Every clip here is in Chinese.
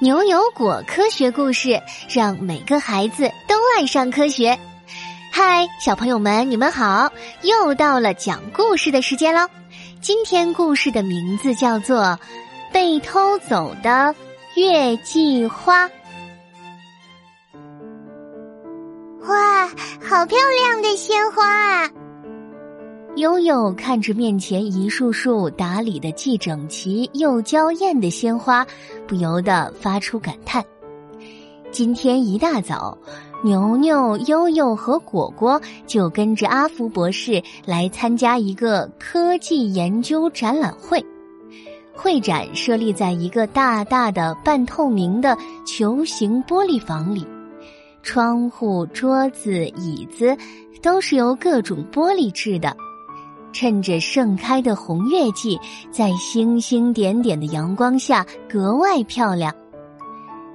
牛油果科学故事，让每个孩子都爱上科学。嗨，小朋友们，你们好！又到了讲故事的时间喽。今天故事的名字叫做《被偷走的月季花》。哇，好漂亮的鲜花啊！悠悠看着面前一束束打理的既整齐又娇艳的鲜花，不由得发出感叹。今天一大早，牛牛、悠悠和果果就跟着阿福博士来参加一个科技研究展览会。会展设立在一个大大的半透明的球形玻璃房里，窗户、桌子、椅子都是由各种玻璃制的。趁着盛开的红月季，在星星点点的阳光下格外漂亮。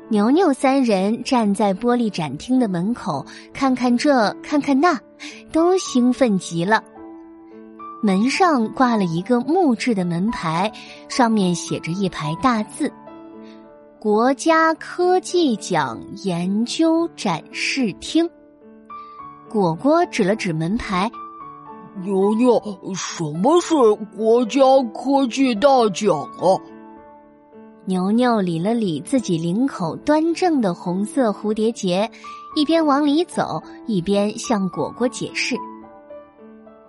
牛牛三人站在玻璃展厅的门口，看看这，看看那，都兴奋极了。门上挂了一个木质的门牌，上面写着一排大字：“国家科技奖研究展示厅。”果果指了指门牌。牛牛，什么是国家科技大奖啊？牛牛理了理自己领口端正的红色蝴蝶结，一边往里走，一边向果果解释。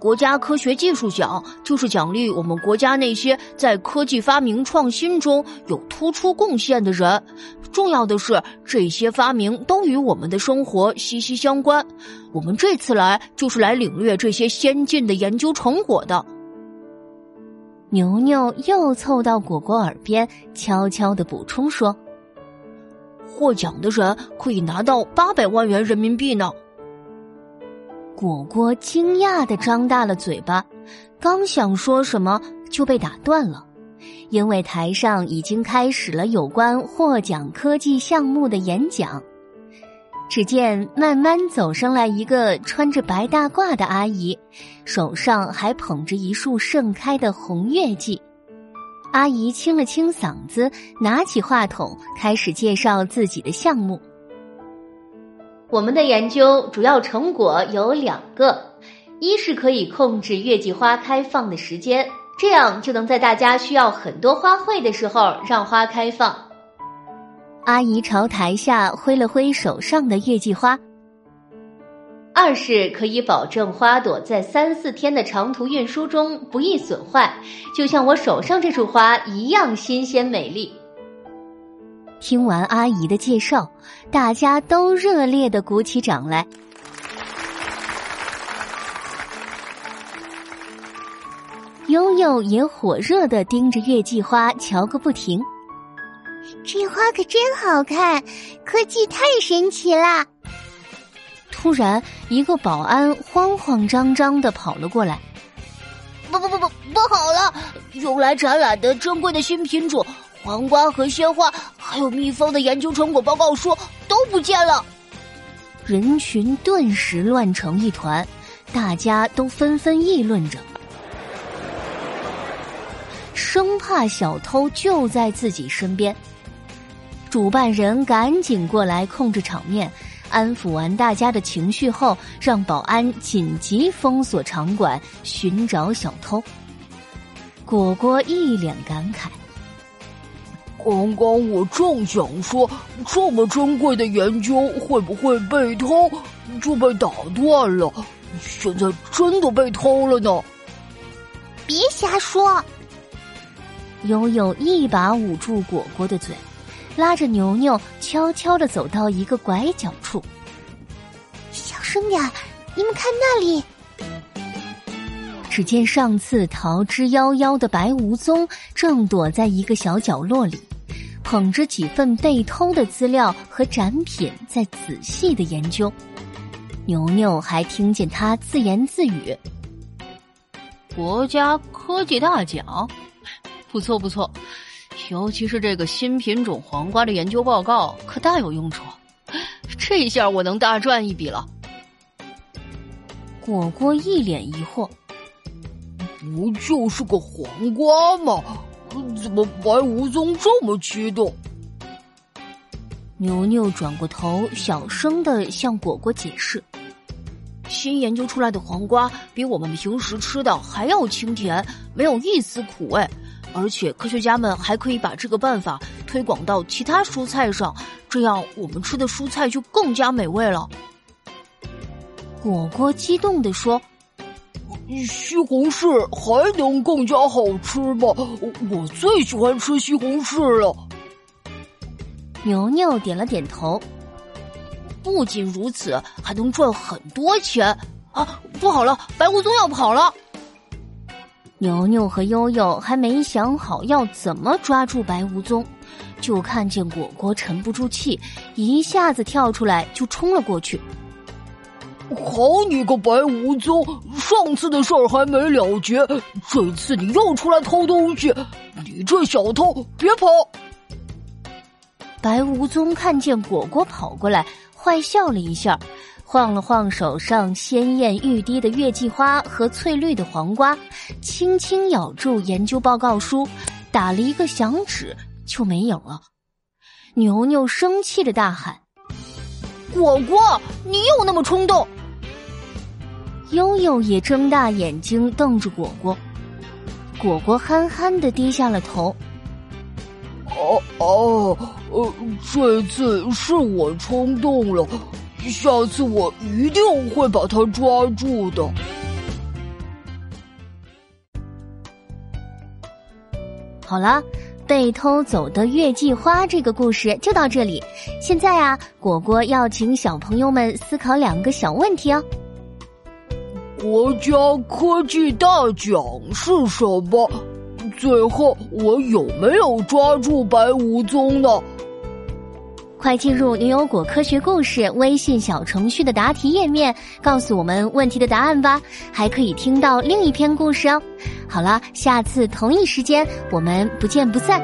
国家科学技术奖就是奖励我们国家那些在科技发明创新中有突出贡献的人。重要的是，这些发明都与我们的生活息息相关。我们这次来就是来领略这些先进的研究成果的。牛牛又凑到果果耳边，悄悄的补充说：“获奖的人可以拿到八百万元人民币呢。”果果惊讶的张大了嘴巴，刚想说什么就被打断了，因为台上已经开始了有关获奖科技项目的演讲。只见慢慢走上来一个穿着白大褂的阿姨，手上还捧着一束盛开的红月季。阿姨清了清嗓子，拿起话筒开始介绍自己的项目。我们的研究主要成果有两个：一是可以控制月季花开放的时间，这样就能在大家需要很多花卉的时候让花开放。阿姨朝台下挥了挥手上的月季花。二是可以保证花朵在三四天的长途运输中不易损坏，就像我手上这束花一样新鲜美丽。听完阿姨的介绍，大家都热烈的鼓起掌来。悠悠也火热的盯着月季花瞧个不停。这花可真好看，科技太神奇了！突然，一个保安慌慌张张的跑了过来。不不不不，不好了！用来展览的珍贵的新品种。黄瓜和鲜花，还有蜜蜂的研究成果报告书都不见了。人群顿时乱成一团，大家都纷纷议论着，生怕小偷就在自己身边。主办人赶紧过来控制场面，安抚完大家的情绪后，让保安紧急封锁场馆，寻找小偷。果果一脸感慨。刚刚我正想说，这么珍贵的研究会不会被偷，就被打断了。现在真的被偷了呢！别瞎说！悠悠一把捂住果果的嘴，拉着牛牛悄悄的走到一个拐角处。小声点你们看那里！只见上次逃之夭夭的白无踪正躲在一个小角落里。捧着几份被偷的资料和展品，在仔细的研究。牛牛还听见他自言自语：“国家科技大奖，不错不错，尤其是这个新品种黄瓜的研究报告，可大有用处。这下我能大赚一笔了。”果果一脸疑惑：“不就是个黄瓜吗？”怎么白无宗这么激动？牛牛转过头，小声的向果果解释：“新研究出来的黄瓜比我们平时吃的还要清甜，没有一丝苦味。而且科学家们还可以把这个办法推广到其他蔬菜上，这样我们吃的蔬菜就更加美味了。”果果激动地说：“西红柿还能更加好吃吗？我最喜欢吃西红柿了。”牛牛点了点头。不仅如此，还能赚很多钱啊！不好了，白胡宗要跑了。牛牛和悠悠还没想好要怎么抓住白无宗，就看见果果沉不住气，一下子跳出来就冲了过去。好你个白无宗！上次的事儿还没了结，这次你又出来偷东西，你这小偷，别跑！白无宗看见果果跑过来，坏笑了一下，晃了晃手上鲜艳欲滴的月季花和翠绿的黄瓜，轻轻咬住研究报告书，打了一个响指，就没影了。牛牛生气的大喊。果果，你又那么冲动！悠悠也睁大眼睛瞪着果果，果果憨憨的低下了头。哦哦，呃，这次是我冲动了，下次我一定会把它抓住的。好了。被偷走的月季花这个故事就到这里。现在啊，果果要请小朋友们思考两个小问题哦。国家科技大奖是什么？最后我有没有抓住白无踪呢？快进入牛油果科学故事微信小程序的答题页面，告诉我们问题的答案吧！还可以听到另一篇故事哦。好了，下次同一时间我们不见不散。